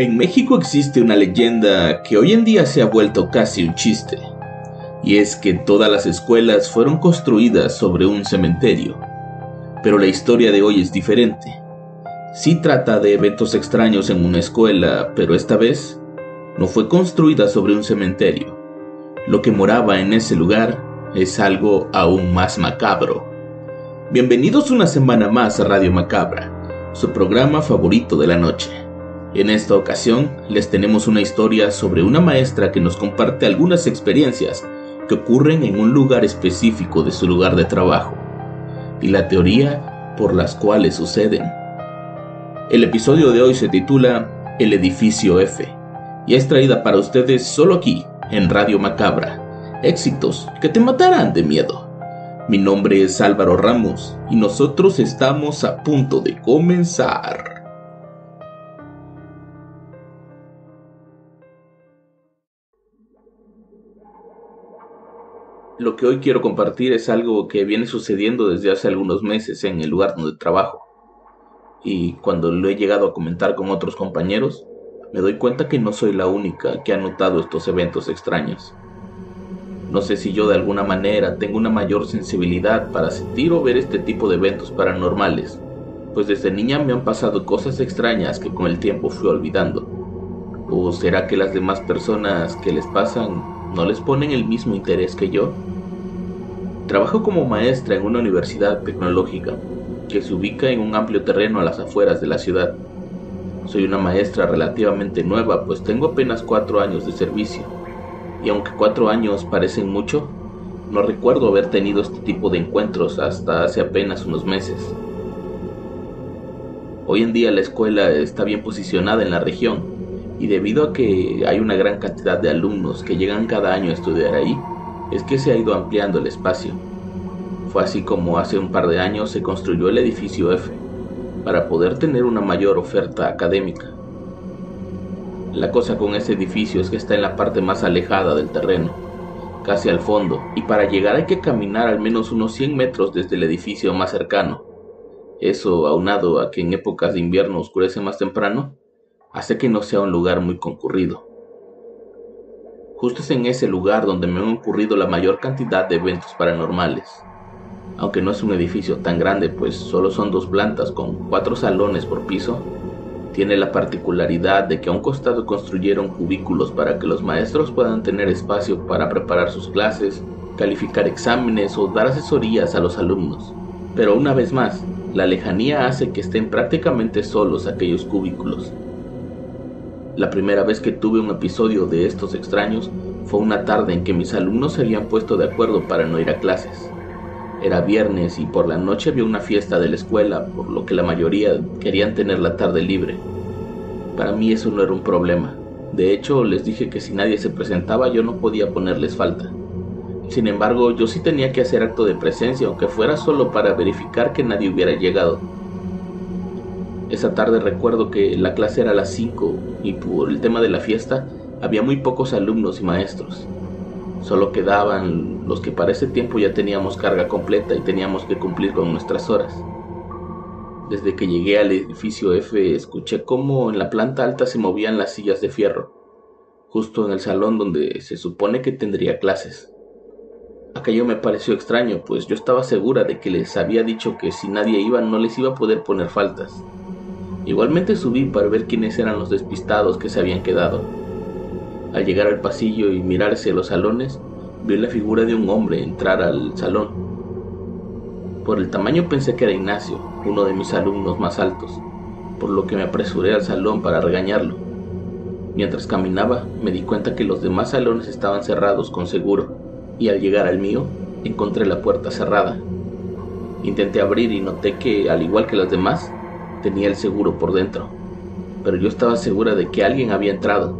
En México existe una leyenda que hoy en día se ha vuelto casi un chiste, y es que todas las escuelas fueron construidas sobre un cementerio. Pero la historia de hoy es diferente. Sí trata de eventos extraños en una escuela, pero esta vez no fue construida sobre un cementerio. Lo que moraba en ese lugar es algo aún más macabro. Bienvenidos una semana más a Radio Macabra, su programa favorito de la noche. En esta ocasión les tenemos una historia sobre una maestra que nos comparte algunas experiencias que ocurren en un lugar específico de su lugar de trabajo y la teoría por las cuales suceden. El episodio de hoy se titula El edificio F y es traída para ustedes solo aquí en Radio Macabra. Éxitos que te matarán de miedo. Mi nombre es Álvaro Ramos y nosotros estamos a punto de comenzar. Lo que hoy quiero compartir es algo que viene sucediendo desde hace algunos meses en el lugar donde trabajo. Y cuando lo he llegado a comentar con otros compañeros, me doy cuenta que no soy la única que ha notado estos eventos extraños. No sé si yo de alguna manera tengo una mayor sensibilidad para sentir o ver este tipo de eventos paranormales, pues desde niña me han pasado cosas extrañas que con el tiempo fui olvidando. ¿O será que las demás personas que les pasan no les ponen el mismo interés que yo? Trabajo como maestra en una universidad tecnológica que se ubica en un amplio terreno a las afueras de la ciudad. Soy una maestra relativamente nueva, pues tengo apenas cuatro años de servicio. Y aunque cuatro años parecen mucho, no recuerdo haber tenido este tipo de encuentros hasta hace apenas unos meses. Hoy en día la escuela está bien posicionada en la región y debido a que hay una gran cantidad de alumnos que llegan cada año a estudiar ahí, es que se ha ido ampliando el espacio. Fue así como hace un par de años se construyó el edificio F, para poder tener una mayor oferta académica. La cosa con ese edificio es que está en la parte más alejada del terreno, casi al fondo, y para llegar hay que caminar al menos unos 100 metros desde el edificio más cercano. Eso, aunado a que en épocas de invierno oscurece más temprano, hace que no sea un lugar muy concurrido. Justo es en ese lugar donde me han ocurrido la mayor cantidad de eventos paranormales. Aunque no es un edificio tan grande, pues solo son dos plantas con cuatro salones por piso, tiene la particularidad de que a un costado construyeron cubículos para que los maestros puedan tener espacio para preparar sus clases, calificar exámenes o dar asesorías a los alumnos. Pero una vez más, la lejanía hace que estén prácticamente solos aquellos cubículos, la primera vez que tuve un episodio de estos extraños fue una tarde en que mis alumnos se habían puesto de acuerdo para no ir a clases. Era viernes y por la noche había una fiesta de la escuela, por lo que la mayoría querían tener la tarde libre. Para mí eso no era un problema. De hecho, les dije que si nadie se presentaba yo no podía ponerles falta. Sin embargo, yo sí tenía que hacer acto de presencia, aunque fuera solo para verificar que nadie hubiera llegado. Esa tarde recuerdo que la clase era a las 5 y por el tema de la fiesta había muy pocos alumnos y maestros. Solo quedaban los que para ese tiempo ya teníamos carga completa y teníamos que cumplir con nuestras horas. Desde que llegué al edificio F escuché cómo en la planta alta se movían las sillas de fierro, justo en el salón donde se supone que tendría clases. Aquello me pareció extraño, pues yo estaba segura de que les había dicho que si nadie iba no les iba a poder poner faltas. Igualmente subí para ver quiénes eran los despistados que se habían quedado. Al llegar al pasillo y mirarse los salones, vi la figura de un hombre entrar al salón. Por el tamaño pensé que era Ignacio, uno de mis alumnos más altos, por lo que me apresuré al salón para regañarlo. Mientras caminaba, me di cuenta que los demás salones estaban cerrados con seguro, y al llegar al mío, encontré la puerta cerrada. Intenté abrir y noté que, al igual que los demás, tenía el seguro por dentro, pero yo estaba segura de que alguien había entrado.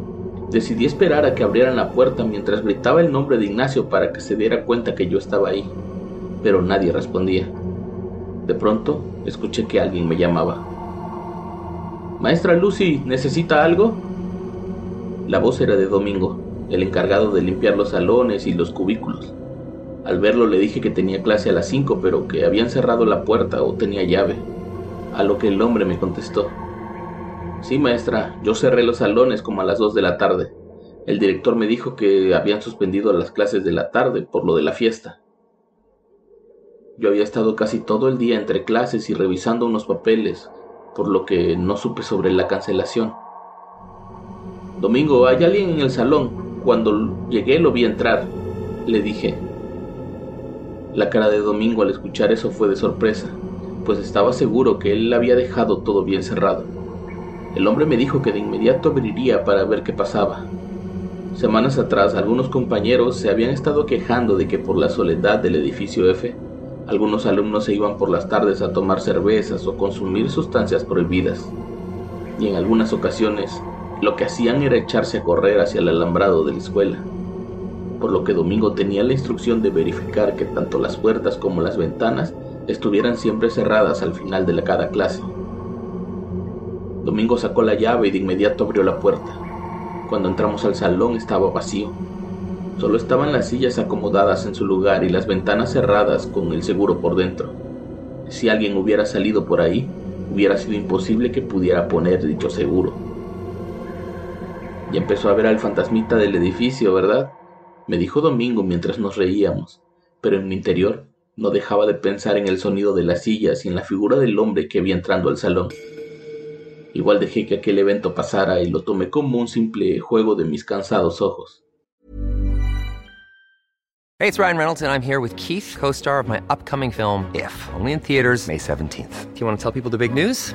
Decidí esperar a que abrieran la puerta mientras gritaba el nombre de Ignacio para que se diera cuenta que yo estaba ahí, pero nadie respondía. De pronto, escuché que alguien me llamaba. Maestra Lucy, ¿necesita algo? La voz era de Domingo, el encargado de limpiar los salones y los cubículos. Al verlo le dije que tenía clase a las 5, pero que habían cerrado la puerta o tenía llave, a lo que el hombre me contestó. Sí, maestra, yo cerré los salones como a las 2 de la tarde. El director me dijo que habían suspendido las clases de la tarde por lo de la fiesta. Yo había estado casi todo el día entre clases y revisando unos papeles, por lo que no supe sobre la cancelación. Domingo, ¿hay alguien en el salón? Cuando llegué lo vi entrar. Le dije. La cara de Domingo al escuchar eso fue de sorpresa, pues estaba seguro que él había dejado todo bien cerrado. El hombre me dijo que de inmediato abriría para ver qué pasaba. Semanas atrás algunos compañeros se habían estado quejando de que por la soledad del edificio F, algunos alumnos se iban por las tardes a tomar cervezas o consumir sustancias prohibidas. Y en algunas ocasiones lo que hacían era echarse a correr hacia el alambrado de la escuela, por lo que Domingo tenía la instrucción de verificar que tanto las puertas como las ventanas estuvieran siempre cerradas al final de cada clase. Domingo sacó la llave y de inmediato abrió la puerta. Cuando entramos al salón estaba vacío. Solo estaban las sillas acomodadas en su lugar y las ventanas cerradas con el seguro por dentro. Si alguien hubiera salido por ahí, hubiera sido imposible que pudiera poner dicho seguro. Y empezó a ver al fantasmita del edificio, ¿verdad? Me dijo Domingo mientras nos reíamos, pero en mi interior no dejaba de pensar en el sonido de las sillas y en la figura del hombre que había entrando al salón. Igual dejé que aquel evento pasara y lo tomé como un simple juego de mis cansados ojos. Hey, it's Ryan Reynolds and I'm here with Keith, co-star of my upcoming film If, only in theaters May 17th. Do you want to tell people the big news?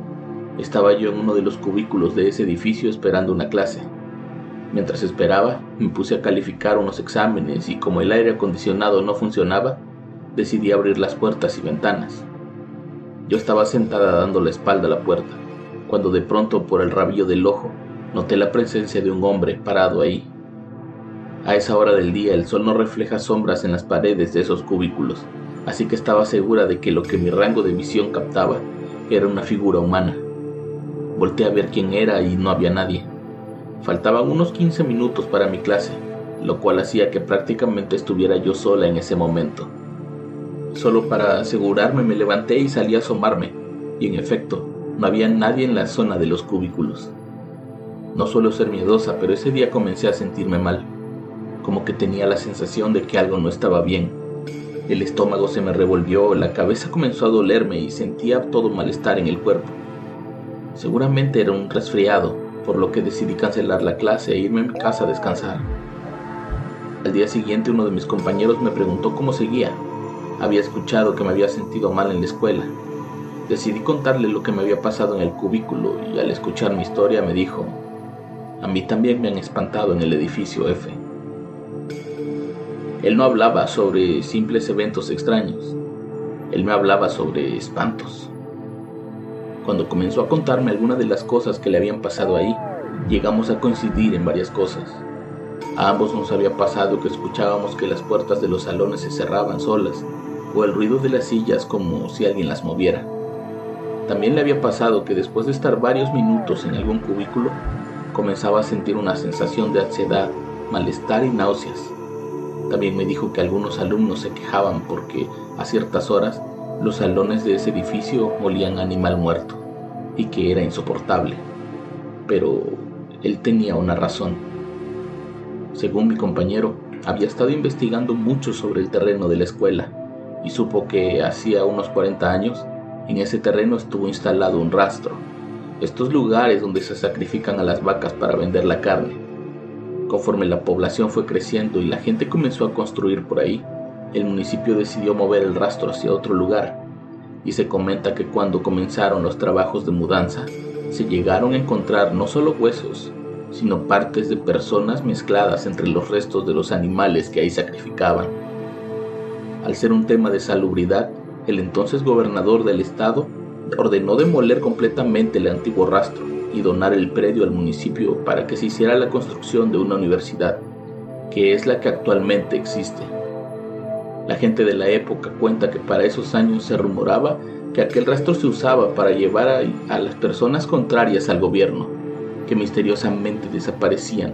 Estaba yo en uno de los cubículos de ese edificio esperando una clase. Mientras esperaba, me puse a calificar unos exámenes y como el aire acondicionado no funcionaba, decidí abrir las puertas y ventanas. Yo estaba sentada dando la espalda a la puerta, cuando de pronto por el rabillo del ojo noté la presencia de un hombre parado ahí. A esa hora del día el sol no refleja sombras en las paredes de esos cubículos, así que estaba segura de que lo que mi rango de visión captaba era una figura humana. Volté a ver quién era y no había nadie. Faltaban unos 15 minutos para mi clase, lo cual hacía que prácticamente estuviera yo sola en ese momento. Solo para asegurarme me levanté y salí a asomarme, y en efecto, no había nadie en la zona de los cubículos. No suelo ser miedosa, pero ese día comencé a sentirme mal, como que tenía la sensación de que algo no estaba bien. El estómago se me revolvió, la cabeza comenzó a dolerme y sentía todo malestar en el cuerpo. Seguramente era un resfriado, por lo que decidí cancelar la clase e irme a mi casa a descansar. Al día siguiente uno de mis compañeros me preguntó cómo seguía. Había escuchado que me había sentido mal en la escuela. Decidí contarle lo que me había pasado en el cubículo y al escuchar mi historia me dijo, a mí también me han espantado en el edificio F. Él no hablaba sobre simples eventos extraños, él me hablaba sobre espantos. Cuando comenzó a contarme algunas de las cosas que le habían pasado ahí, llegamos a coincidir en varias cosas. A ambos nos había pasado que escuchábamos que las puertas de los salones se cerraban solas, o el ruido de las sillas como si alguien las moviera. También le había pasado que después de estar varios minutos en algún cubículo, comenzaba a sentir una sensación de ansiedad, malestar y náuseas. También me dijo que algunos alumnos se quejaban porque a ciertas horas los salones de ese edificio olían animal muerto y que era insoportable. Pero él tenía una razón. Según mi compañero, había estado investigando mucho sobre el terreno de la escuela y supo que hacía unos 40 años en ese terreno estuvo instalado un rastro, estos lugares donde se sacrifican a las vacas para vender la carne. Conforme la población fue creciendo y la gente comenzó a construir por ahí, el municipio decidió mover el rastro hacia otro lugar y se comenta que cuando comenzaron los trabajos de mudanza, se llegaron a encontrar no solo huesos, sino partes de personas mezcladas entre los restos de los animales que ahí sacrificaban. Al ser un tema de salubridad, el entonces gobernador del estado ordenó demoler completamente el antiguo rastro y donar el predio al municipio para que se hiciera la construcción de una universidad, que es la que actualmente existe. La gente de la época cuenta que para esos años se rumoraba que aquel rastro se usaba para llevar a, las personas contrarias al gobierno, que misteriosamente desaparecían,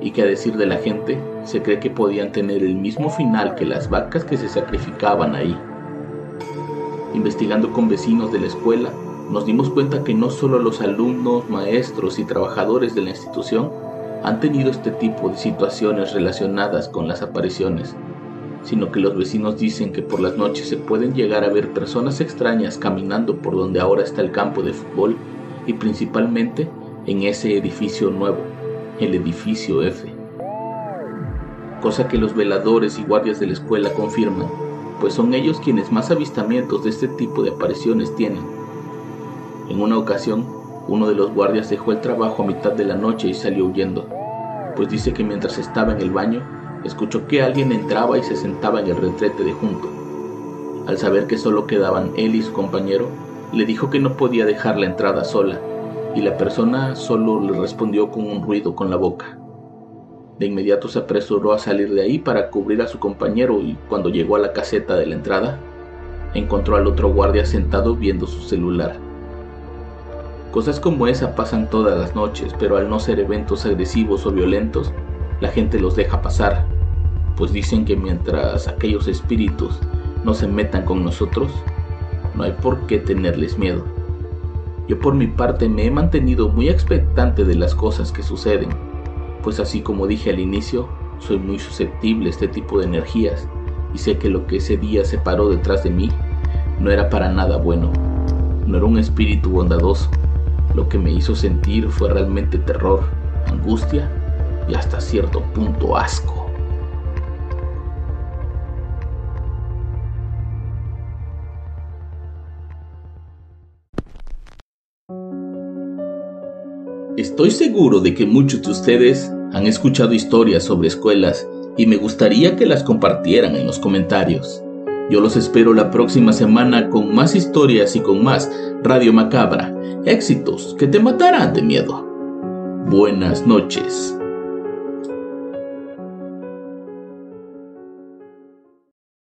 y que a decir de la gente se cree que podían tener el mismo final que las vacas que se sacrificaban ahí. Investigando con vecinos de la escuela, nos dimos cuenta que no solo los alumnos, maestros y trabajadores de la institución han tenido este tipo de situaciones relacionadas con las apariciones, sino que los vecinos dicen que por las noches se pueden llegar a ver personas extrañas caminando por donde ahora está el campo de fútbol y principalmente en ese edificio nuevo, el edificio F. Cosa que los veladores y guardias de la escuela confirman, pues son ellos quienes más avistamientos de este tipo de apariciones tienen. En una ocasión, uno de los guardias dejó el trabajo a mitad de la noche y salió huyendo, pues dice que mientras estaba en el baño, escuchó que alguien entraba y se sentaba en el retrete de junto. Al saber que solo quedaban él y su compañero, le dijo que no podía dejar la entrada sola, y la persona solo le respondió con un ruido con la boca. De inmediato se apresuró a salir de ahí para cubrir a su compañero y cuando llegó a la caseta de la entrada, encontró al otro guardia sentado viendo su celular. Cosas como esa pasan todas las noches, pero al no ser eventos agresivos o violentos, la gente los deja pasar, pues dicen que mientras aquellos espíritus no se metan con nosotros, no hay por qué tenerles miedo. Yo por mi parte me he mantenido muy expectante de las cosas que suceden, pues así como dije al inicio, soy muy susceptible a este tipo de energías y sé que lo que ese día se paró detrás de mí no era para nada bueno, no era un espíritu bondadoso, lo que me hizo sentir fue realmente terror, angustia hasta cierto punto asco. Estoy seguro de que muchos de ustedes han escuchado historias sobre escuelas y me gustaría que las compartieran en los comentarios. Yo los espero la próxima semana con más historias y con más Radio Macabra, éxitos que te matarán de miedo. Buenas noches.